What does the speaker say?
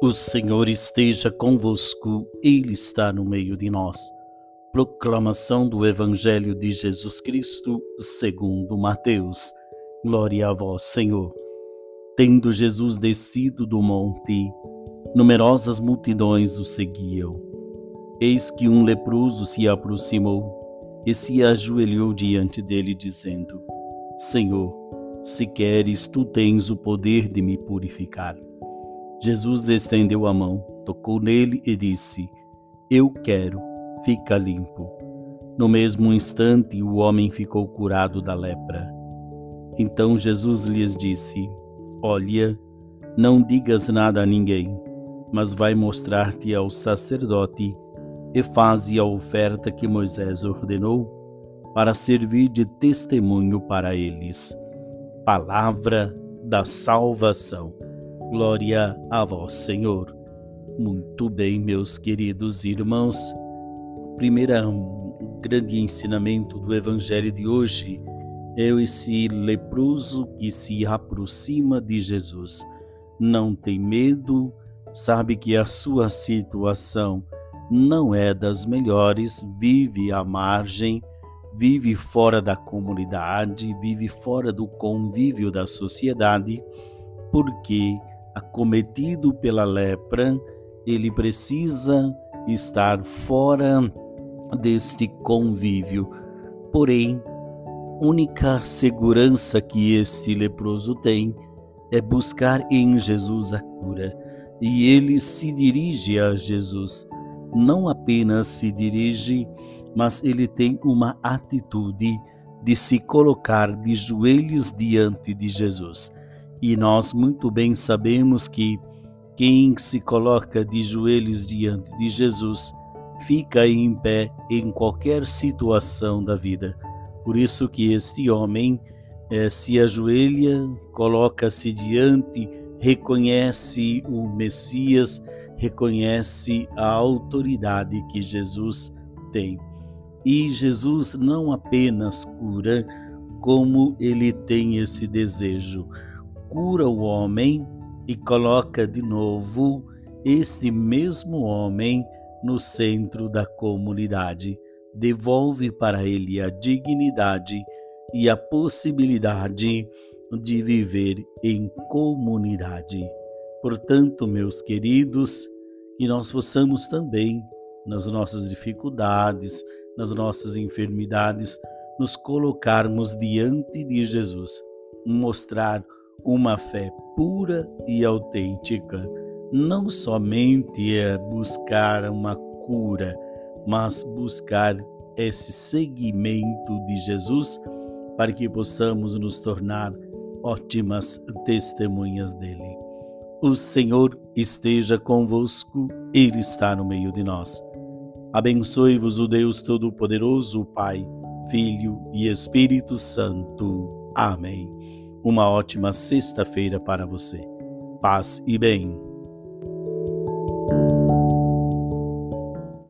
O Senhor esteja convosco, Ele está no meio de nós. Proclamação do Evangelho de Jesus Cristo, segundo Mateus. Glória a vós, Senhor. Tendo Jesus descido do monte, numerosas multidões o seguiam. Eis que um leproso se aproximou e se ajoelhou diante dele, dizendo: Senhor, se queres, tu tens o poder de me purificar. Jesus estendeu a mão, tocou nele e disse: Eu quero, fica limpo. No mesmo instante, o homem ficou curado da lepra. Então Jesus lhes disse: Olha, não digas nada a ninguém, mas vai mostrar-te ao sacerdote e faze a oferta que Moisés ordenou, para servir de testemunho para eles. Palavra da salvação. Glória a vós, Senhor. Muito bem, meus queridos irmãos. Primeiro um grande ensinamento do Evangelho de hoje é esse leproso que se aproxima de Jesus. Não tem medo, sabe que a sua situação não é das melhores, vive à margem, vive fora da comunidade, vive fora do convívio da sociedade, porque acometido pela lepra, ele precisa estar fora deste convívio. Porém, única segurança que este leproso tem é buscar em Jesus a cura. E ele se dirige a Jesus. Não apenas se dirige, mas ele tem uma atitude de se colocar de joelhos diante de Jesus. E nós muito bem sabemos que quem se coloca de joelhos diante de Jesus fica em pé em qualquer situação da vida. Por isso que este homem eh, se ajoelha, coloca-se diante, reconhece o Messias, reconhece a autoridade que Jesus tem. E Jesus não apenas cura, como ele tem esse desejo cura o homem e coloca de novo esse mesmo homem no centro da comunidade. Devolve para ele a dignidade e a possibilidade de viver em comunidade. Portanto, meus queridos, que nós possamos também, nas nossas dificuldades, nas nossas enfermidades, nos colocarmos diante de Jesus, mostrar uma fé pura e autêntica. Não somente é buscar uma cura, mas buscar esse seguimento de Jesus para que possamos nos tornar ótimas testemunhas dele. O Senhor esteja convosco, Ele está no meio de nós. Abençoe-vos o Deus Todo-Poderoso, Pai, Filho e Espírito Santo. Amém. Uma ótima sexta-feira para você. Paz e bem.